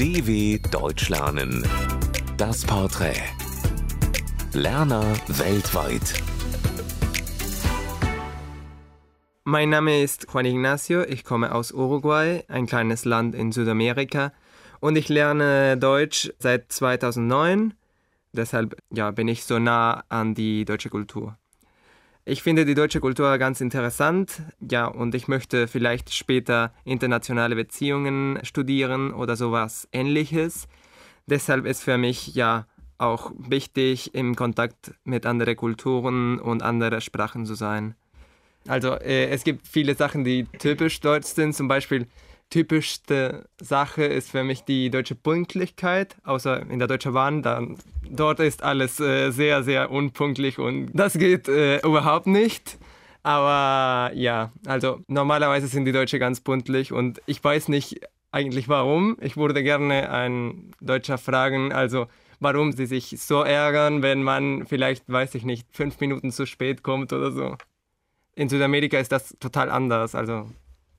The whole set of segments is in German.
DW Deutsch lernen. Das Porträt. Lerner weltweit. Mein Name ist Juan Ignacio, ich komme aus Uruguay, ein kleines Land in Südamerika, und ich lerne Deutsch seit 2009. Deshalb ja, bin ich so nah an die deutsche Kultur. Ich finde die deutsche Kultur ganz interessant, ja, und ich möchte vielleicht später internationale Beziehungen studieren oder sowas ähnliches. Deshalb ist für mich ja auch wichtig, im Kontakt mit anderen Kulturen und anderen Sprachen zu sein. Also äh, es gibt viele Sachen, die typisch deutsch sind, zum Beispiel typischste Sache ist für mich die deutsche Pünktlichkeit, außer in der Deutschen Bahn. Dann, dort ist alles äh, sehr, sehr unpünktlich und das geht äh, überhaupt nicht. Aber ja, also normalerweise sind die Deutschen ganz pünktlich und ich weiß nicht eigentlich warum. Ich würde gerne einen Deutscher fragen, also warum sie sich so ärgern, wenn man vielleicht, weiß ich nicht, fünf Minuten zu spät kommt oder so. In Südamerika ist das total anders. Also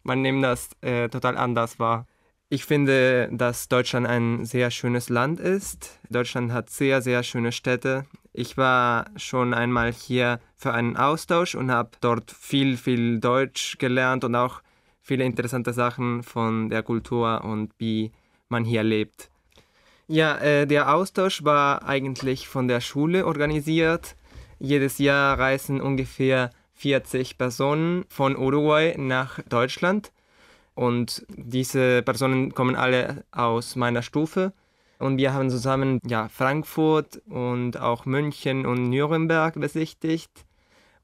man nimmt das äh, total anders wahr. Ich finde, dass Deutschland ein sehr schönes Land ist. Deutschland hat sehr, sehr schöne Städte. Ich war schon einmal hier für einen Austausch und habe dort viel, viel Deutsch gelernt und auch viele interessante Sachen von der Kultur und wie man hier lebt. Ja, äh, der Austausch war eigentlich von der Schule organisiert. Jedes Jahr reisen ungefähr 40 Personen von Uruguay nach Deutschland. Und diese Personen kommen alle aus meiner Stufe. Und wir haben zusammen ja, Frankfurt und auch München und Nürnberg besichtigt.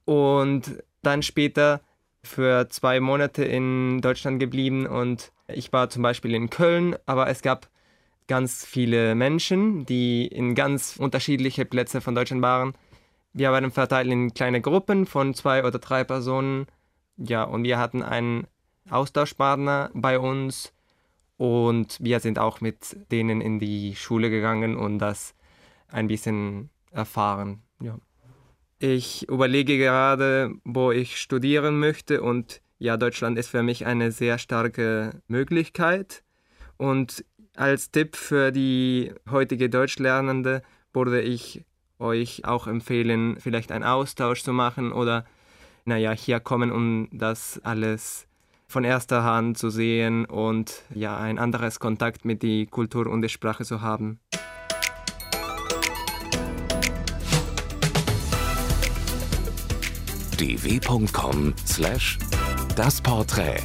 Und dann später für zwei Monate in Deutschland geblieben. Und ich war zum Beispiel in Köln, aber es gab ganz viele Menschen, die in ganz unterschiedliche Plätze von Deutschland waren. Wir waren verteilt in kleine Gruppen von zwei oder drei Personen. Ja, und wir hatten einen Austauschpartner bei uns und wir sind auch mit denen in die Schule gegangen und das ein bisschen erfahren. Ja. Ich überlege gerade, wo ich studieren möchte und ja, Deutschland ist für mich eine sehr starke Möglichkeit. Und als Tipp für die heutige Deutschlernende würde ich euch auch empfehlen, vielleicht einen Austausch zu machen oder naja, hier kommen, um das alles von erster Hand zu sehen und ja, ein anderes Kontakt mit der Kultur und der Sprache zu haben. dw.com slash das Porträt